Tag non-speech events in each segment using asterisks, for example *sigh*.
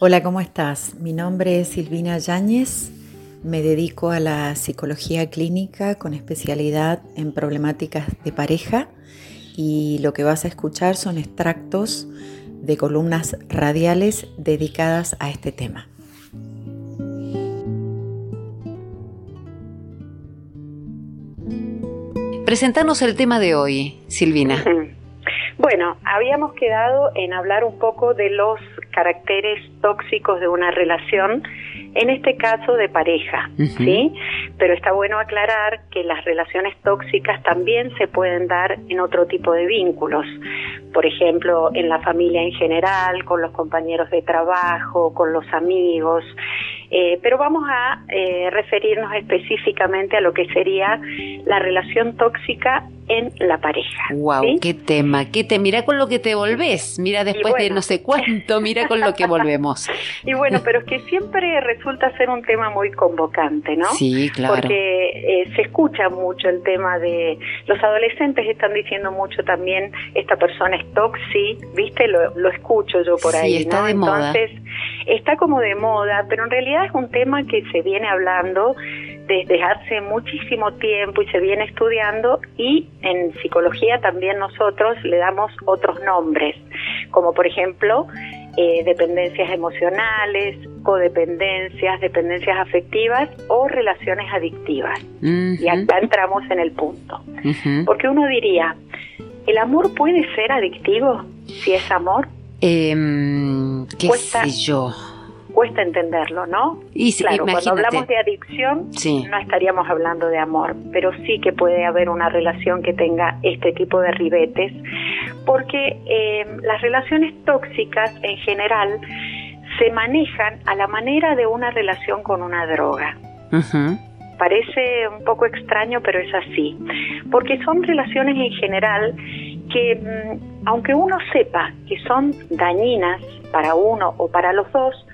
Hola, ¿cómo estás? Mi nombre es Silvina Yáñez, me dedico a la psicología clínica con especialidad en problemáticas de pareja y lo que vas a escuchar son extractos de columnas radiales dedicadas a este tema. Presentanos el tema de hoy, Silvina. *laughs* Bueno, habíamos quedado en hablar un poco de los caracteres tóxicos de una relación, en este caso de pareja, ¿sí? Pero está bueno aclarar que las relaciones tóxicas también se pueden dar en otro tipo de vínculos, por ejemplo, en la familia en general, con los compañeros de trabajo, con los amigos, eh, pero vamos a eh, referirnos específicamente a lo que sería la relación tóxica en la pareja. Wow, qué tema, qué te mira con lo que te volvés, mira después de no sé cuánto, mira con lo que volvemos. *laughs* y bueno, pero es que siempre resulta ser un tema muy convocante, ¿no? Sí, claro. Porque eh, se escucha mucho el tema de los adolescentes están diciendo mucho también esta persona es toxi, ¿viste? Lo, lo escucho yo por ahí, sí, está de moda. Entonces, está como de moda, pero en realidad es un tema que se viene hablando desde hace muchísimo tiempo y se viene estudiando y en psicología también nosotros le damos otros nombres, como por ejemplo eh, dependencias emocionales, codependencias, dependencias afectivas o relaciones adictivas. Y acá entramos en el punto. Porque uno diría, ¿el amor puede ser adictivo si es amor? Eh, ¿Qué sé yo? Cuesta entenderlo, ¿no? Y claro, cuando hablamos de adicción, no estaríamos hablando de amor, pero sí que puede haber una relación que tenga este tipo de ribetes, porque eh, las relaciones tóxicas en general se manejan a la manera de una relación con una droga. Parece un poco extraño, pero es así, porque son relaciones en general que mm, aunque uno sepa que son dañinas para uno o para los dos,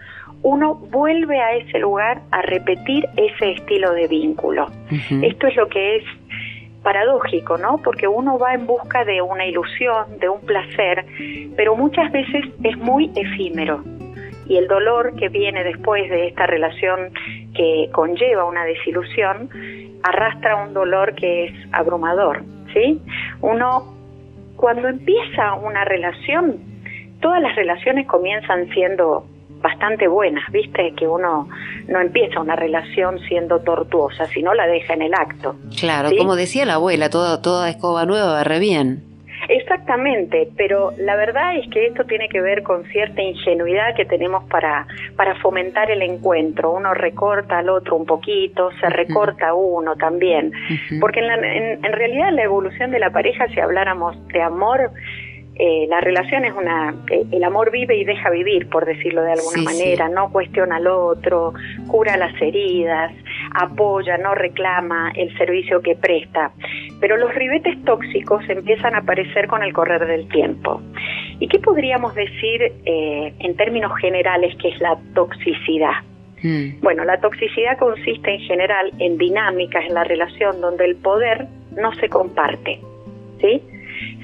uno vuelve a ese lugar a repetir ese estilo de vínculo. Esto es lo que es paradójico, ¿no? Porque uno va en busca de una ilusión, de un placer, pero muchas veces es muy efímero. Y el dolor que viene después de esta relación que conlleva una desilusión arrastra un dolor que es abrumador, ¿sí? Uno cuando empieza una relación, todas las relaciones comienzan siendo bastante buenas, viste, que uno no empieza una relación siendo tortuosa, sino la deja en el acto. Claro, como decía la abuela, toda, toda escoba nueva va re bien. Exactamente, pero la verdad es que esto tiene que ver con cierta ingenuidad que tenemos para, para fomentar el encuentro. Uno recorta al otro un poquito, se recorta uno también. Porque en, en, en realidad la evolución de la pareja, si habláramos de amor, eh, la relación es una, eh, el amor vive y deja vivir, por decirlo de alguna manera, no cuestiona al otro, cura las heridas, apoya, no reclama el servicio que presta. Pero los ribetes tóxicos empiezan a aparecer con el correr del tiempo. ¿Y qué podríamos decir eh, en términos generales que es la toxicidad? Hmm. Bueno, la toxicidad consiste en general en dinámicas en la relación donde el poder no se comparte, ¿sí?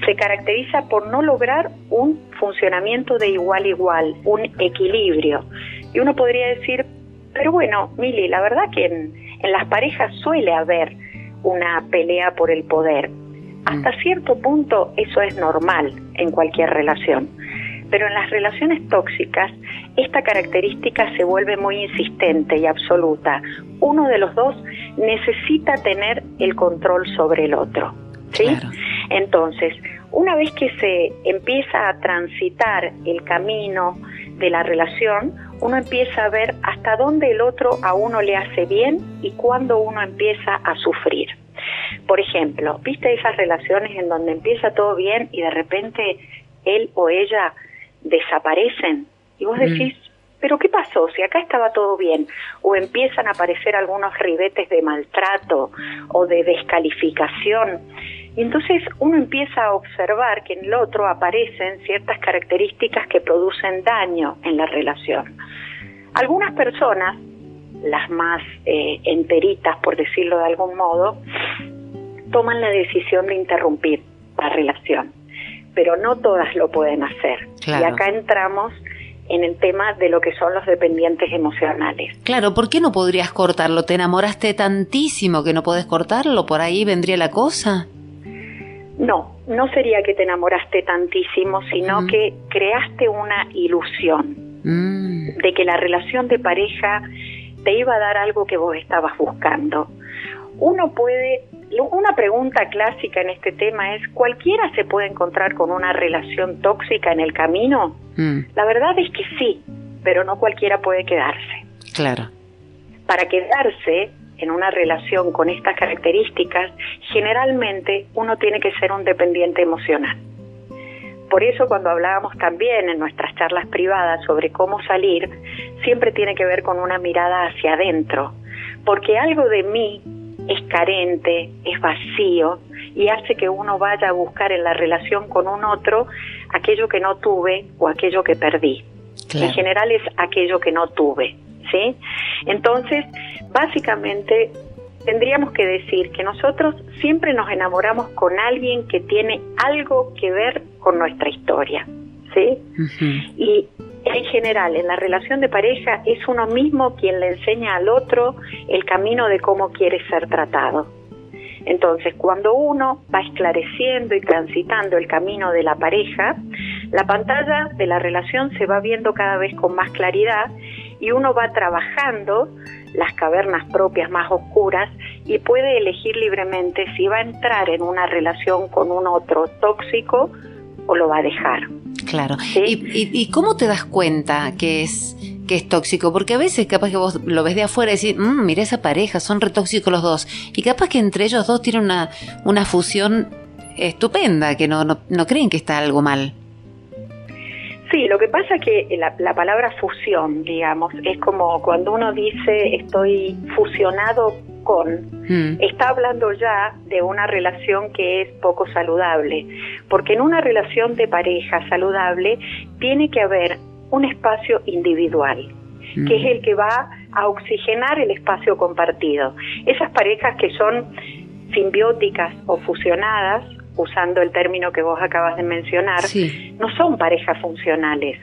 Se caracteriza por no lograr un funcionamiento de igual a igual, un equilibrio. Y uno podría decir, pero bueno, Mili, la verdad que en, las parejas suele haber una pelea por el poder. Hasta mm. cierto punto eso es normal en cualquier relación. Pero en las relaciones tóxicas, esta característica se vuelve muy insistente y absoluta. Uno de los dos necesita tener el control sobre el otro. ¿Sí? Entonces, una vez que se empieza a transitar el camino de la relación, uno empieza a ver hasta dónde el otro a uno le hace bien y cuándo uno empieza a sufrir. Por ejemplo, ¿viste esas relaciones en donde empieza todo bien y de repente él o ella desaparecen? Y vos mm. decís, ¿pero qué pasó? Si acá estaba todo bien. O empiezan a aparecer algunos ribetes de maltrato o de descalificación. Y entonces uno empieza a observar que en el otro aparecen ciertas características que producen daño en la relación. Algunas personas, las más eh, enteritas por decirlo de algún modo, toman la decisión de interrumpir la relación, pero no todas lo pueden hacer. Y acá entramos en el tema de lo que son los dependientes emocionales. Claro, ¿por qué no podrías cortarlo? ¿Te enamoraste tantísimo que no podés cortarlo? ¿Por ahí vendría la cosa? No, no sería que te enamoraste tantísimo, sino que creaste una ilusión mm. de que la relación de pareja te iba a dar algo que vos estabas buscando. Uno puede, una pregunta clásica en este tema es, ¿cualquiera se puede encontrar con una relación tóxica en el camino? Mm. La verdad es que sí, pero no cualquiera puede quedarse. Claro. Para quedarse en una relación con estas características, generalmente uno tiene que ser un dependiente emocional. Por eso cuando hablábamos también en nuestras charlas privadas sobre cómo salir, siempre tiene que ver con una mirada hacia adentro, porque algo de mí es carente, es vacío y hace que uno vaya a buscar en la relación con un otro aquello que no tuve o aquello que perdí. En general es aquello que no tuve. ¿Sí? Entonces, básicamente tendríamos que decir que nosotros siempre nos enamoramos con alguien que tiene algo que ver con nuestra historia, ¿sí? Y en general, en la relación de pareja es uno mismo quien le enseña al otro el camino de cómo quiere ser tratado. Entonces, cuando uno va esclareciendo y transitando el camino de la pareja, la pantalla de la relación se va viendo cada vez con más claridad y uno va trabajando las cavernas propias más oscuras y puede elegir libremente si va a entrar en una relación con un otro tóxico o lo va a dejar. Claro. ¿Y, cómo te das cuenta que es, que es tóxico? Porque a veces capaz que vos lo ves de afuera y decís, mmm, mira esa pareja, son retóxicos los dos. Y capaz que entre ellos dos tienen una, una fusión estupenda, que no, no, no creen que está algo mal. Sí, lo que pasa es que la, palabra fusión, digamos, es como cuando uno dice estoy fusionado con, hmm. está hablando ya de una relación que es poco saludable, porque en una relación de pareja saludable tiene que haber un espacio individual, que es hmm. el que va a oxigenar el espacio compartido. Esas parejas que son simbióticas o fusionadas usando el término que vos acabas de mencionar, no son parejas funcionales,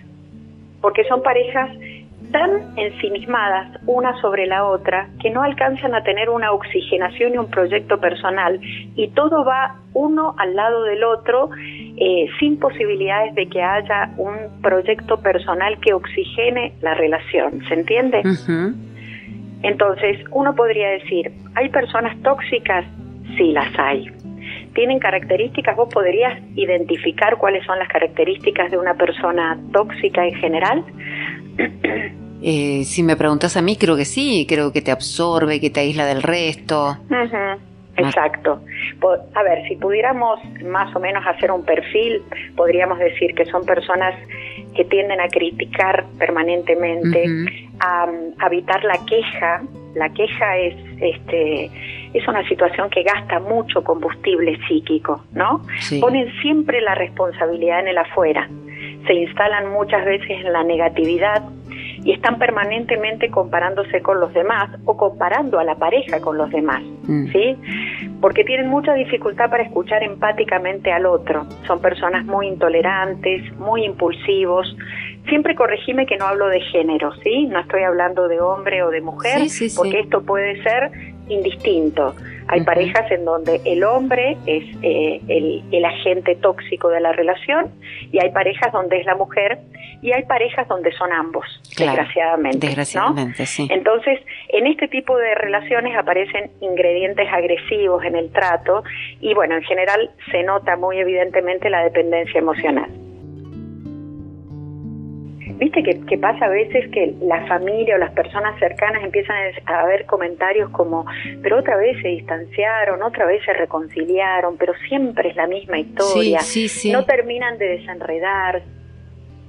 porque son parejas tan ensimismadas una sobre la otra que no alcanzan a tener una oxigenación y un proyecto personal y todo va uno al lado del otro eh, sin posibilidades de que haya un proyecto personal que oxigene la relación, ¿se entiende? Entonces, uno podría decir, ¿hay personas tóxicas? Sí, las hay tienen características, vos podrías identificar cuáles son las características de una persona tóxica en general. Eh, si me preguntas a mí, creo que sí, creo que te absorbe, que te aísla del resto. Exacto. A ver, si pudiéramos más o menos hacer un perfil, podríamos decir que son personas que tienden a criticar permanentemente, a, a evitar la queja. La queja es este es una situación que gasta mucho combustible psíquico, ¿no? Ponen siempre la responsabilidad en el afuera, se instalan muchas veces en la negatividad y están permanentemente comparándose con los demás o comparando a la pareja con los demás, mm. ¿sí? Porque tienen mucha dificultad para escuchar empáticamente al otro. Son personas muy intolerantes, muy impulsivos. Siempre corregime que no hablo de género, ¿sí? No estoy hablando de hombre o de mujer, porque esto puede ser indistinto. Hay parejas en donde el hombre es eh, el, agente tóxico de la relación y hay parejas donde es la mujer y hay parejas donde son ambos, desgraciadamente. Desgraciadamente, sí. Entonces, en este tipo de relaciones aparecen ingredientes agresivos en el trato y bueno, en general se nota muy evidentemente la dependencia emocional. Viste que, pasa a veces que la familia o las personas cercanas empiezan a ver comentarios como, pero otra vez se distanciaron, otra vez se reconciliaron, pero siempre es la misma historia, no terminan de desenredar.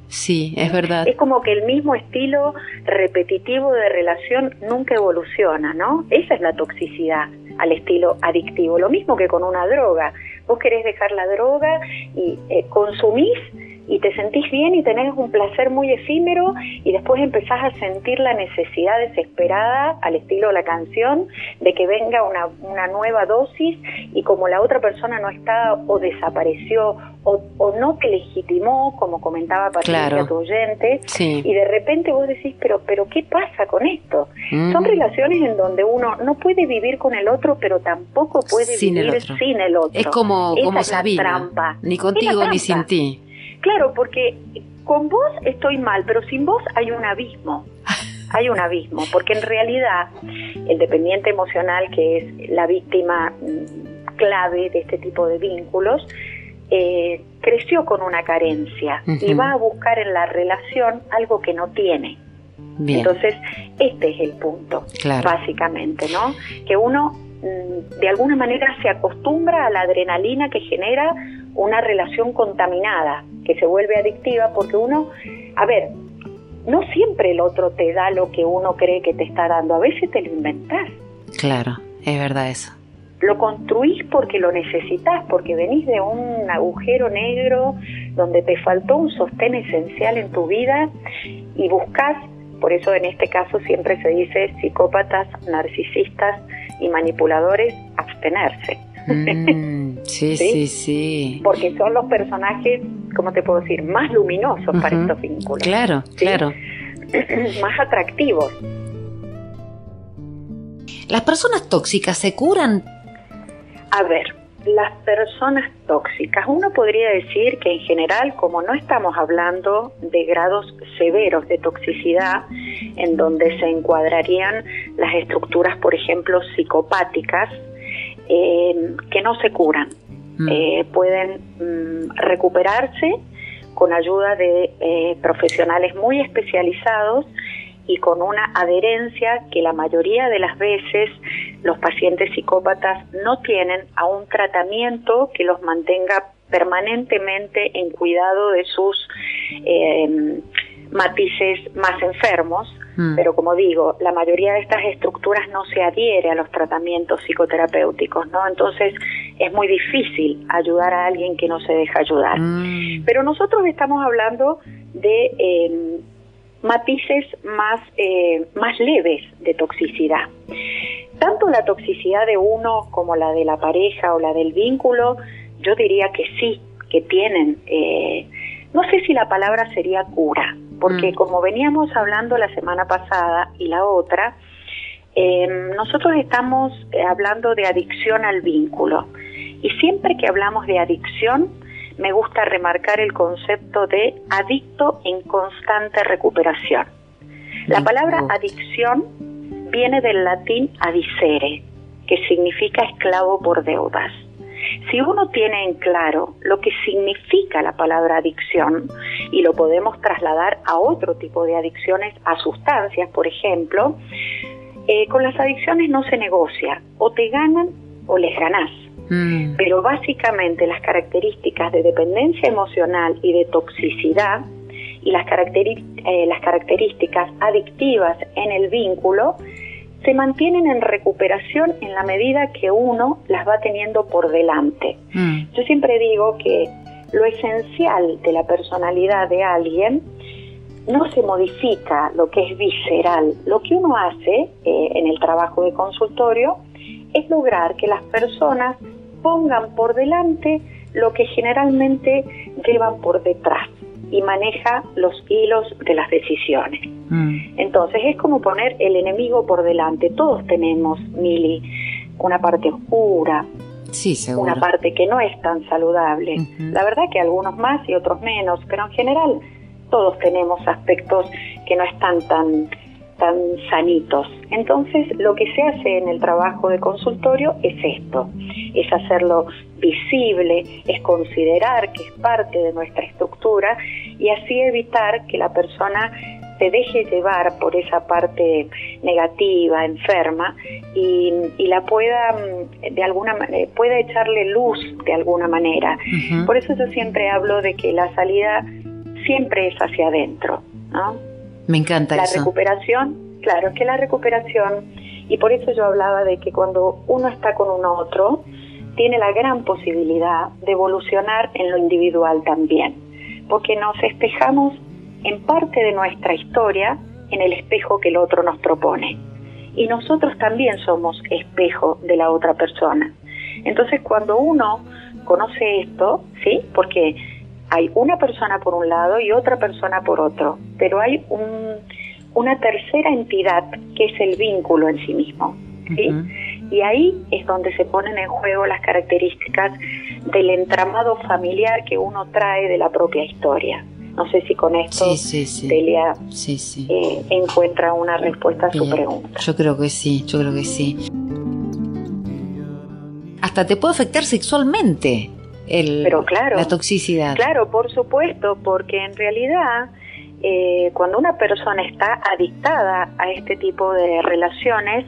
Sí, es verdad. Es como que el mismo estilo repetitivo de relación nunca evoluciona, ¿no? Esa es la toxicidad al estilo adictivo. Lo mismo que con una droga. Vos querés dejar la droga y eh, consumís y te sentís bien y tenés un placer muy efímero y después empezás a sentir la necesidad desesperada, al estilo de la canción, de que venga una, una nueva dosis y como la otra persona no está o desapareció o, no te legitimó, como comentaba Patricia, tu oyente, y de repente vos decís, pero, pero ¿qué pasa con esto? Mm. Son relaciones en donde uno no puede vivir con el otro, pero tampoco puede vivir sin el otro. Es como, como trampa. ni contigo ni sin ti. Claro, porque con vos estoy mal, pero sin vos hay un abismo. Hay un abismo, porque en realidad el dependiente emocional, que es la víctima mm, clave de este tipo de vínculos, eh, creció con una carencia y va a buscar en la relación algo que no tiene. Entonces, este es el punto, básicamente, ¿no? Que uno de alguna manera se acostumbra a la adrenalina que genera una relación contaminada, que se vuelve adictiva, porque uno, a ver, no siempre el otro te da lo que uno cree que te está dando, a veces te lo inventas. Claro, es verdad eso. Lo construís porque lo necesitas, porque venís de un agujero negro donde te faltó un sostén esencial en tu vida y buscas, por eso en este caso siempre se dice psicópatas, narcisistas y manipuladores, abstenerse. Mm, *laughs* sí, sí, sí, Porque son los personajes, ¿cómo te puedo decir?, más luminosos para estos vínculos. Claro, claro. *clears throat* más atractivos. ¿Las personas tóxicas se curan? A ver, las personas tóxicas, uno podría decir que en general, como no estamos hablando de grados severos de toxicidad, en donde se encuadrarían las estructuras, por ejemplo, psicopáticas, eh, que no se curan. Mm. Eh, pueden mm, recuperarse con ayuda de eh, profesionales muy especializados y con una adherencia que la mayoría de las veces los pacientes psicópatas no tienen a un tratamiento que los mantenga permanentemente en cuidado de sus matices más enfermos Mm. Pero como digo, la mayoría de estas estructuras no se adhiere a los tratamientos psicoterapéuticos, ¿no? Entonces es muy difícil ayudar a alguien que no se deja ayudar. Mm. Pero nosotros estamos hablando de eh, matices más, eh, más leves de toxicidad. Tanto la toxicidad de uno como la de la pareja o la del vínculo, yo diría que sí, que tienen, eh, no sé si la palabra sería cura, porque mm. como veníamos hablando la semana pasada y la otra, em, nosotros estamos eh, hablando de adicción al vínculo y siempre que hablamos de adicción me gusta remarcar el concepto de adicto en constante recuperación. La palabra adicción viene del latín adicere, que significa esclavo por deudas. Si uno tiene en claro lo que significa la palabra adicción y lo podemos trasladar a otro tipo de adicciones, a sustancias, por ejemplo, eh, con las adicciones no se negocia, o te ganan o les ganás. Mm. Pero básicamente las características de dependencia emocional y de toxicidad y las, eh, las características adictivas en el vínculo se mantienen en recuperación en la medida que uno las va teniendo por delante. Mm. Yo siempre digo que lo esencial de la personalidad de alguien no se modifica lo que es visceral. Lo que uno hace eh, en el trabajo de consultorio es lograr que las personas pongan por delante lo que generalmente llevan por detrás y maneja los hilos de las decisiones. Entonces es como poner el enemigo por delante. Todos tenemos, Mili, una parte oscura, sí, una parte que no es tan saludable. La verdad que algunos más y otros menos, pero en general todos tenemos aspectos que no están tan tan sanitos. Entonces, lo que se hace en el trabajo de consultorio es esto, es hacerlo visible, es considerar que es parte de nuestra estructura y así evitar que la persona se deje llevar por esa parte negativa, enferma, y, la pueda, mm, de alguna manera, pueda echarle luz de alguna manera. Por eso yo siempre hablo de que la salida siempre es hacia adentro, ¿no? Me encanta la recuperación, claro, es que la recuperación, y por eso yo hablaba de que cuando uno está con un otro, tiene la gran posibilidad de evolucionar en lo individual también. porque nos espejamos en parte de nuestra historia en el espejo que el otro nos propone. Y nosotros también somos espejo de la otra persona. Entonces cuando uno conoce esto, ¿sí? Porque hay una persona por un lado y otra persona por otro, pero hay un, una tercera entidad que es el vínculo en sí mismo. ¿sí? Y ahí es donde se ponen en juego las características del entramado familiar que uno trae de la propia historia. No sé si con esto Delia eh, encuentra una respuesta a su pregunta. Yo creo que sí, yo creo que sí. Hasta te puede afectar sexualmente el, Pero claro, la toxicidad. Claro, por supuesto, porque en realidad eh, cuando una persona está adictada a este tipo de relaciones,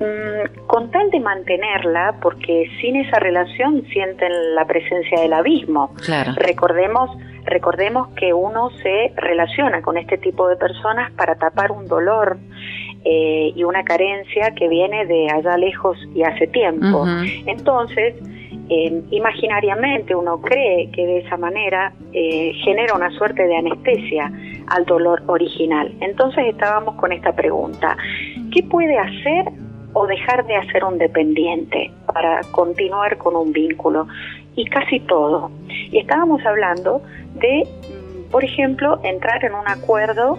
mm, con tal de mantenerla, porque sin esa relación sienten la presencia del abismo. Claro. Recordemos, recordemos que uno se relaciona con este tipo de personas para tapar un dolor eh, y una carencia que viene de allá lejos y hace tiempo. Entonces, imaginariamente uno cree que de esa manera eh, genera una suerte de anestesia al dolor original. Entonces estábamos con esta pregunta, ¿qué puede hacer o dejar de hacer un dependiente para continuar con un vínculo? Y casi todo. Y estábamos hablando de, mm, por ejemplo, entrar en un acuerdo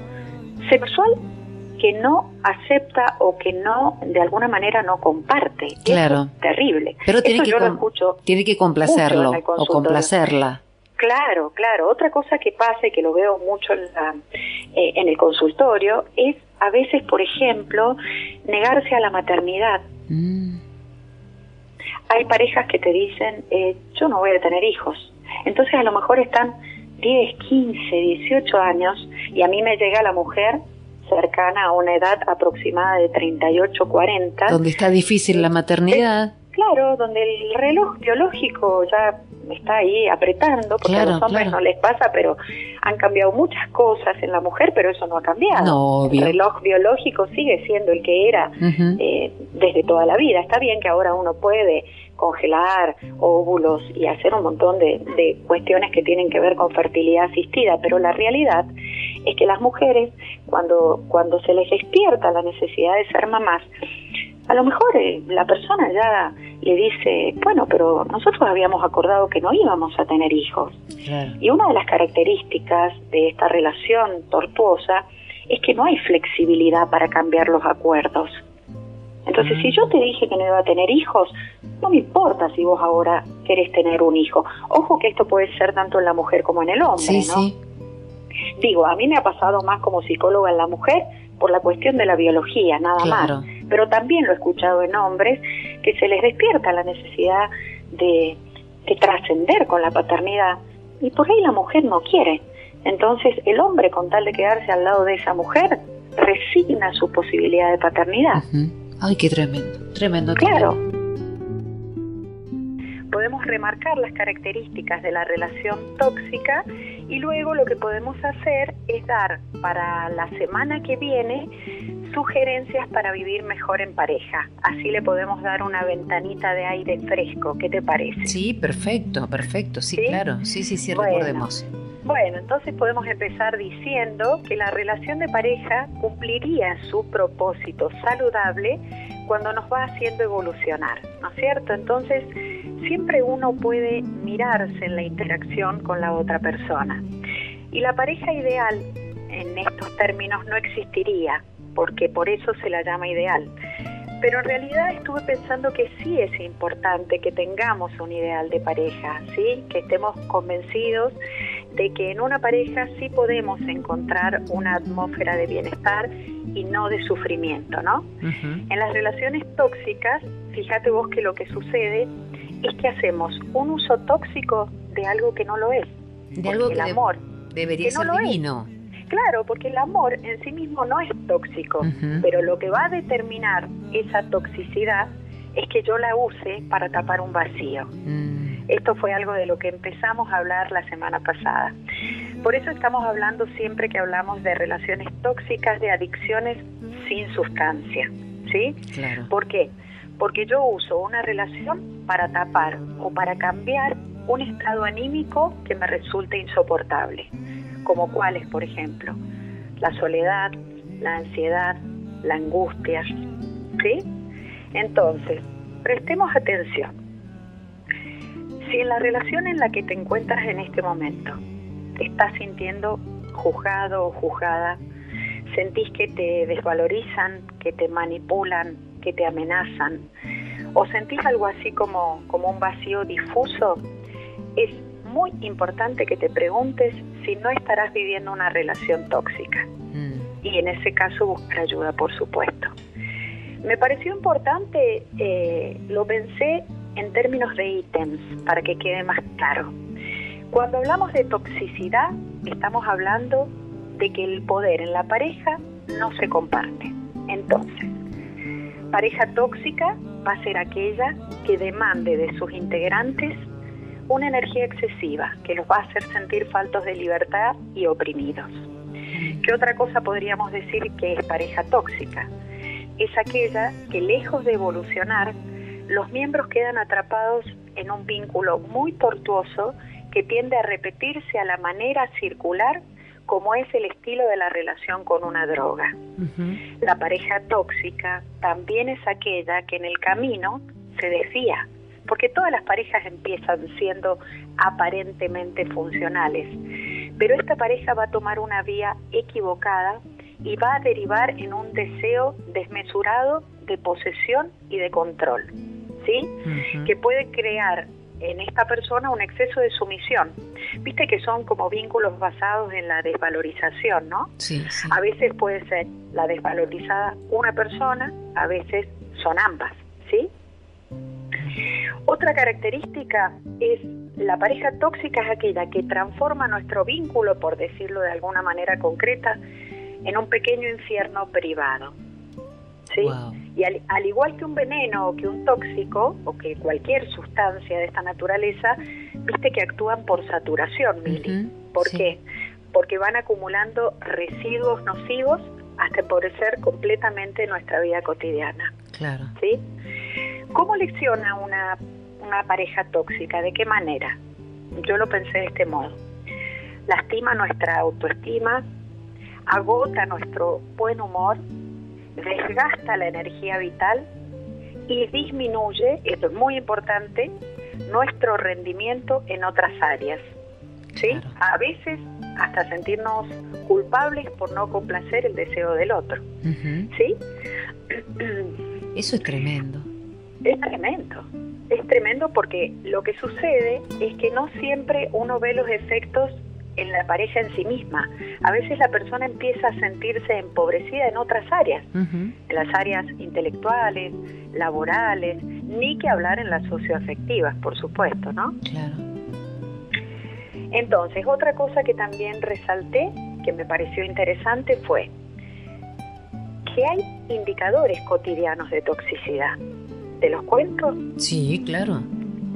sexual que no acepta o que no, de alguna manera, no comparte. Claro. terrible. Pero tiene que, tiene que complacerlo o complacerla. Claro, claro. Otra cosa que pasa y que lo veo mucho en, la, eh, en el consultorio es a veces, por ejemplo, negarse a la maternidad. Mm. Hay parejas que te dicen, eh, yo no voy a tener hijos. Entonces a lo mejor están 10, 15, 18 años y a mí me llega la mujer cercana a una edad aproximada de 38, 40. Donde está difícil la maternidad. Claro, donde el reloj biológico ya está ahí apretando, porque a los hombres no les pasa, pero han cambiado muchas cosas en la mujer, pero eso no ha cambiado. el reloj biológico sigue siendo el que era eh, desde toda la vida. Está bien que ahora uno puede congelar óvulos y hacer un montón de, de cuestiones que tienen que ver con fertilidad asistida, pero la realidad es que las mujeres, cuando, cuando se les despierta la necesidad de ser mamás, a lo mejor eh, la persona ya le dice, bueno, pero nosotros habíamos acordado que no íbamos a tener hijos. Y una de las características de esta relación tortuosa es que no hay flexibilidad para cambiar los acuerdos. Entonces, si yo te dije que no iba a tener hijos, no me importa si vos ahora querés tener un hijo. Ojo que esto puede ser tanto en la mujer como en el hombre, ¿no? Sí. Digo, a mí me ha pasado más como psicóloga en la mujer por la cuestión de la biología, nada más. Pero también lo he escuchado en hombres que se les despierta la necesidad de, de trascender con la paternidad y por ahí la mujer no quiere. Entonces el hombre, con tal de quedarse al lado de esa mujer, resigna su posibilidad de paternidad. Ay, qué tremendo, tremendo. Claro podemos remarcar las características de la relación tóxica y luego lo que podemos hacer es dar para la semana que viene sugerencias para vivir mejor en pareja. Así le podemos dar una ventanita de aire fresco. ¿Qué te parece? Sí, perfecto, perfecto. Sí, claro. Sí, sí, sí, recordemos. Bueno, entonces podemos empezar diciendo que la relación de pareja cumpliría su propósito saludable cuando nos va haciendo evolucionar, ¿no es cierto? Entonces, siempre uno puede mirarse en la interacción con la otra persona. Y la pareja ideal en estos términos no existiría, porque por eso se la llama ideal. Pero en realidad estuve pensando que sí es importante que tengamos un ideal de pareja, ¿sí? Que estemos convencidos de que en una pareja sí podemos encontrar una atmósfera de bienestar y no de sufrimiento, ¿no? En las relaciones tóxicas, fíjate vos que lo que sucede es que hacemos un uso tóxico de algo que no lo es. De algo que el amor debería ser divino. Claro, porque el amor en sí mismo no es tóxico, pero lo que va a determinar esa toxicidad es que yo la use para tapar un vacío. Mm. Esto fue algo de lo que empezamos a hablar la semana pasada. Por eso estamos hablando siempre que hablamos de relaciones tóxicas, de adicciones sin sustancia. ¿Sí? Claro. ¿Por qué? Porque yo uso una relación para tapar o para cambiar un estado anímico que me resulte insoportable, como cuáles, por ejemplo, la soledad, la ansiedad, la angustia. ¿Sí? Entonces, prestemos atención. Si en la relación en la que te encuentras en este momento te estás sintiendo juzgado o juzgada, sentís que te desvalorizan, que te manipulan, que te amenazan, o sentís algo así como, como un vacío difuso, es muy importante que te preguntes si no estarás viviendo una relación tóxica. Mm. Y en ese caso buscar ayuda, por supuesto. Me pareció importante, eh, lo pensé en términos de ítems, para que quede más claro. Cuando hablamos de toxicidad, estamos hablando de que el poder en la pareja no se comparte. Entonces, pareja tóxica va a ser aquella que demande de sus integrantes una energía excesiva que los va a hacer sentir faltos de libertad y oprimidos. ¿Qué otra cosa podríamos decir que es pareja tóxica? Es aquella que lejos de evolucionar, los miembros quedan atrapados en un vínculo muy tortuoso que tiende a repetirse a la manera circular como es el estilo de la relación con una droga. La pareja tóxica también es aquella que en el camino se desvía, porque todas las parejas empiezan siendo aparentemente funcionales, pero esta pareja va a tomar una vía equivocada y va a derivar en un deseo desmesurado de posesión y de control, ¿sí? Que puede crear en esta persona un exceso de sumisión. Viste que son como vínculos basados en la desvalorización, ¿no? Sí, A veces puede ser la desvalorizada una persona, a veces son ambas, ¿sí? Otra característica es la pareja tóxica es aquella que transforma nuestro vínculo, por decirlo de alguna manera concreta, en un pequeño infierno privado. ¿Sí? Y al, igual que un veneno o que un tóxico o que cualquier sustancia de esta naturaleza, viste que actúan por saturación, Mili. ¿Por qué? Porque van acumulando residuos nocivos hasta ser completamente nuestra vida cotidiana. Claro. ¿Sí? ¿Cómo lecciona una, una pareja tóxica? ¿De qué manera? Yo lo pensé de este modo. Lastima nuestra autoestima, agota nuestro buen humor, desgasta la energía vital y disminuye, esto es muy importante, nuestro rendimiento en otras áreas. ¿sí? A veces hasta sentirnos culpables por no complacer el deseo del otro. ¿sí? Eso es tremendo. Es tremendo. Es tremendo porque lo que sucede es que no siempre uno ve los efectos en la pareja en sí misma. A veces la persona empieza a sentirse empobrecida en otras áreas, en las áreas intelectuales, laborales, ni que hablar en las socioafectivas, por supuesto, ¿no? Claro. Entonces, otra cosa que también resalté, que me pareció interesante, fue que hay indicadores cotidianos de toxicidad. ¿Te los cuento? Sí, claro.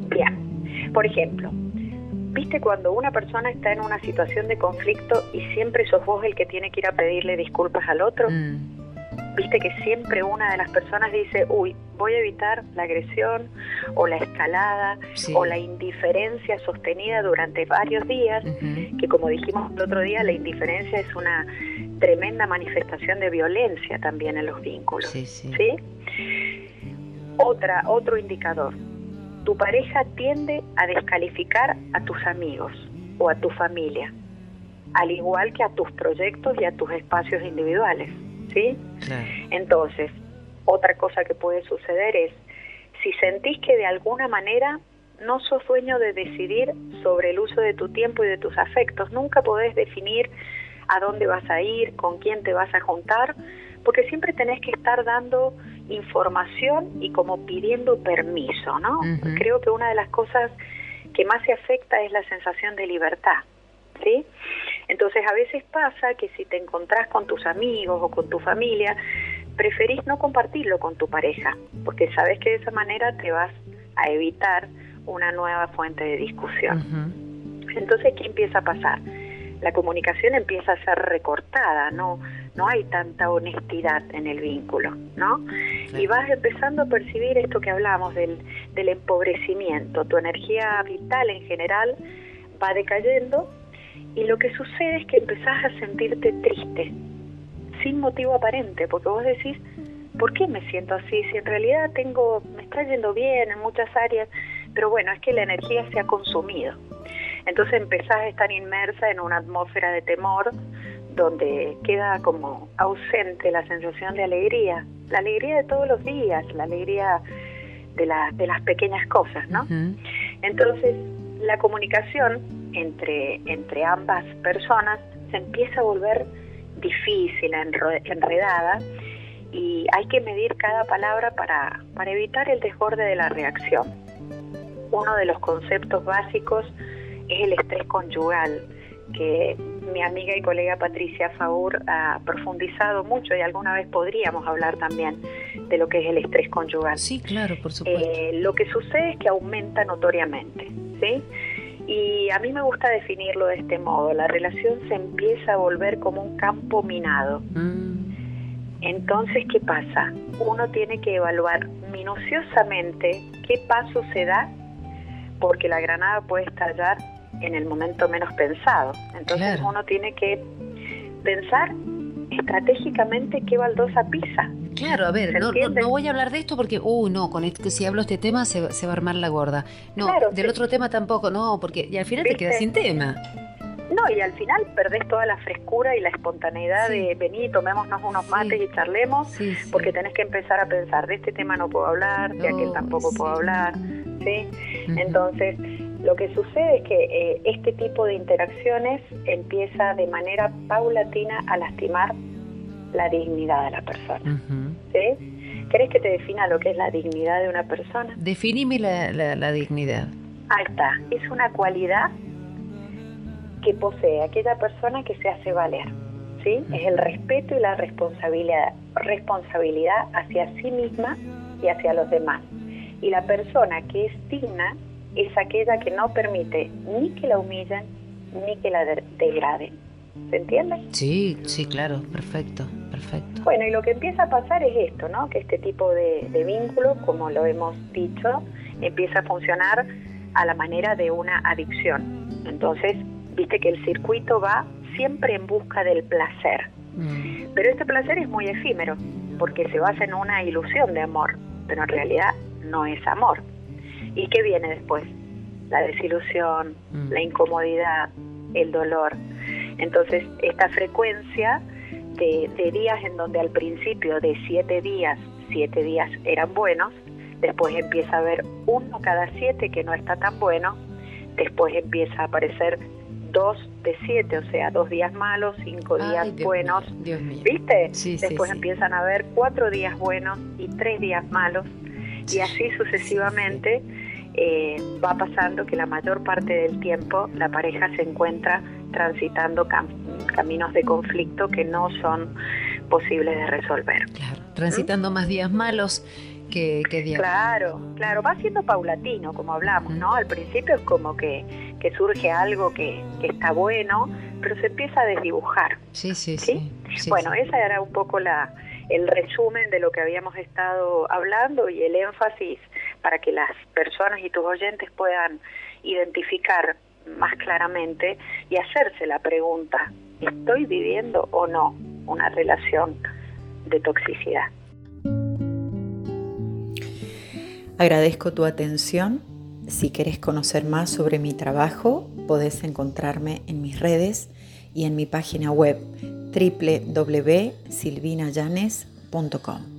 Bien. Por ejemplo, ¿Viste cuando una persona está en una situación de conflicto y siempre sos vos el que tiene que ir a pedirle disculpas al otro? Mm. Viste que siempre una de las personas dice, uy, voy a evitar la agresión o la escalada o la indiferencia sostenida durante varios días, que como dijimos el otro día, la indiferencia es una tremenda manifestación de violencia también en los vínculos. Sí, sí. ¿sí? Otra, otro indicador, tu pareja tiende a descalificar a tus amigos o a tu familia, al igual que a tus proyectos y a tus espacios individuales, ¿sí? Entonces, otra cosa que puede suceder es, si sentís que de alguna manera no sos dueño de decidir sobre el uso de tu tiempo y de tus afectos, nunca podés definir a dónde vas a ir, con quién te vas a juntar, porque siempre tenés que estar dando información y como pidiendo permiso, ¿no? Creo que una de las cosas que más se afecta es la sensación de libertad, ¿sí? Entonces a veces pasa que si te encontrás con tus amigos o con tu familia, preferís no compartirlo con tu pareja, porque sabes que de esa manera te vas a evitar una nueva fuente de discusión. Entonces, ¿qué empieza a pasar? la comunicación empieza a ser recortada, no, no hay tanta honestidad en el vínculo, ¿no? Y vas empezando a percibir esto que hablamos del, del empobrecimiento, tu energía vital en general va decayendo y lo que sucede es que empezás a sentirte triste, sin motivo aparente, porque vos decís, ¿por qué me siento así? Si en realidad tengo, me está yendo bien en muchas áreas, pero bueno, es que la energía se ha consumido. Entonces empezás a estar inmersa en una atmósfera de temor donde queda como ausente la sensación de alegría, la alegría de todos los días, la alegría de, la, de las pequeñas cosas, ¿no? Entonces, la comunicación entre, entre ambas personas se empieza a volver difícil, enredada, y hay que medir cada palabra para, para evitar el desborde de la reacción. Uno de los conceptos básicos es el estrés conyugal, que mi amiga y colega Patricia Faur ha profundizado mucho y alguna vez podríamos hablar también de lo que es el estrés conyugal. Sí, claro, por supuesto. Eh, lo que sucede es que aumenta notoriamente, ¿sí? Y a mí me gusta definirlo de este modo, la relación se empieza a volver como un campo minado. Mm. Entonces, ¿qué pasa? Uno tiene que evaluar minuciosamente qué paso se da porque la granada puede estallar en el momento menos pensado. Entonces uno tiene que pensar estratégicamente qué baldosa pisa. Claro, a ver, no, voy a hablar de esto porque, uy, no, con esto, si hablo este tema se, se va a armar la gorda. No, del otro tema tampoco, no, porque y al final te quedas sin tema. No, y al final perdés toda la frescura y la espontaneidad de venir, tomémonos unos mates y charlemos, porque tenés que empezar a pensar, de este tema no puedo hablar, de aquel tampoco puedo hablar, ¿sí? Entonces, lo que sucede es que eh, este tipo de interacciones empieza de manera paulatina a lastimar la dignidad de la persona. ¿sí? ¿Querés que te defina lo que es la dignidad de una persona? Definime la, la dignidad. Ahí está. Es una cualidad que posee aquella persona que se hace valer. ¿sí? Es el respeto y la responsabilidad, responsabilidad hacia sí misma y hacia los demás. Y la persona que es digna es aquella que no permite ni que la humillen ni que la degraden. ¿Se entiende? Sí, sí, claro, perfecto, perfecto. Bueno, y lo que empieza a pasar es esto, ¿no? Que este tipo de, de vínculo, como lo hemos dicho, empieza a funcionar a la manera de una adicción. Entonces, viste que el circuito va siempre en busca del placer. Mm. Pero este placer es muy efímero, porque se basa en una ilusión de amor, pero en realidad no es amor. ¿Y qué viene después? La desilusión, mm. la incomodidad, el dolor. Entonces, esta frecuencia de, de, días en donde al principio de siete días, siete días eran buenos, después empieza a haber uno cada siete que no está tan bueno, después empieza a aparecer dos de siete, o sea, dos días malos, cinco días buenos. ¿Viste? Después empiezan a haber cuatro días buenos y tres días malos. Y así sucesivamente eh, va pasando que la mayor parte del tiempo la pareja se encuentra transitando caminos de conflicto que no son posibles de resolver. Claro, transitando más días malos que, días. Claro, claro, va siendo paulatino, como hablamos, ¿no? Al principio es como que que surge algo que, está bueno, pero se empieza a desdibujar. Sí, sí, sí. bueno, esa era un poco la, el resumen de lo que habíamos estado hablando y el énfasis para que las personas y tus oyentes puedan identificar más claramente y hacerse la pregunta, ¿estoy viviendo o no una relación de toxicidad? Agradezco tu atención si quieres conocer más sobre mi trabajo, podés encontrarme en mis redes y en mi página web www.silvinayanes.com.